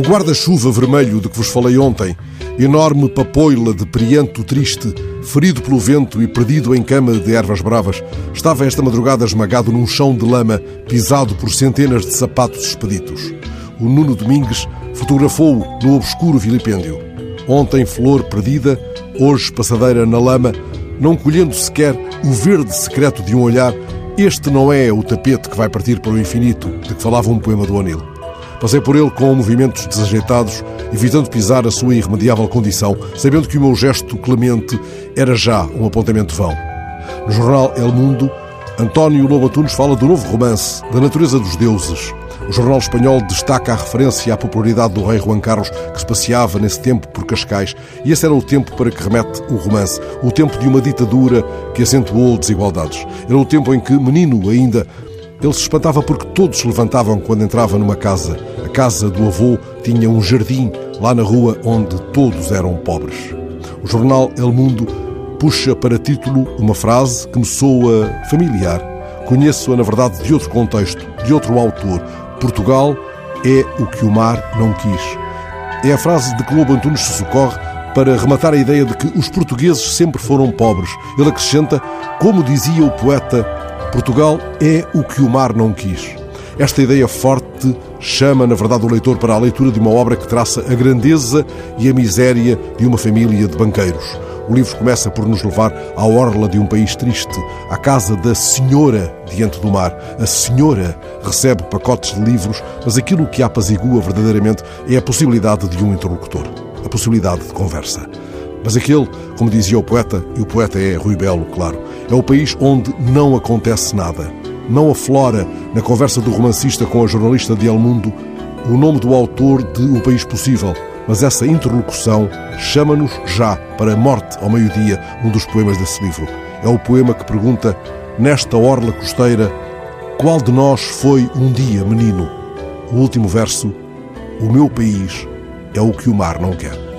guarda-chuva vermelho de que vos falei ontem, enorme papoila de prianto triste, ferido pelo vento e perdido em cama de ervas bravas, estava esta madrugada esmagado num chão de lama, pisado por centenas de sapatos expeditos. O Nuno Domingues fotografou-o no obscuro vilipêndio. Ontem flor perdida, hoje passadeira na lama, não colhendo sequer o verde secreto de um olhar, este não é o tapete que vai partir para o infinito, de que falava um poema do Anil. Passei por ele com movimentos desajeitados, evitando pisar a sua irremediável condição, sabendo que o meu gesto clemente era já um apontamento vão. No jornal El Mundo, António Lobo Antunes fala do novo romance, da natureza dos deuses. O jornal espanhol destaca a referência à popularidade do rei Juan Carlos, que se passeava nesse tempo por Cascais, e esse era o tempo para que remete o romance, o tempo de uma ditadura que acentuou desigualdades. Era o tempo em que, menino ainda, ele se espantava porque todos se levantavam quando entrava numa casa. Casa do avô tinha um jardim lá na rua onde todos eram pobres. O jornal El Mundo puxa para título uma frase que me soa familiar. Conheço-a, na verdade, de outro contexto, de outro autor. Portugal é o que o mar não quis. É a frase de que Lobo Antunes se socorre para rematar a ideia de que os portugueses sempre foram pobres. Ele acrescenta, como dizia o poeta, Portugal é o que o mar não quis. Esta ideia forte chama, na verdade, o leitor para a leitura de uma obra que traça a grandeza e a miséria de uma família de banqueiros. O livro começa por nos levar à orla de um país triste, à casa da Senhora diante do mar. A Senhora recebe pacotes de livros, mas aquilo que a apazigua verdadeiramente é a possibilidade de um interlocutor, a possibilidade de conversa. Mas aquele, como dizia o poeta, e o poeta é Rui Belo, claro, é o país onde não acontece nada. Não aflora, na conversa do romancista com a jornalista de El Mundo, o nome do autor de O País Possível, mas essa interlocução chama-nos já para a Morte ao Meio-Dia, um dos poemas desse livro. É o poema que pergunta, nesta orla costeira, qual de nós foi um dia menino? O último verso, o meu país é o que o mar não quer.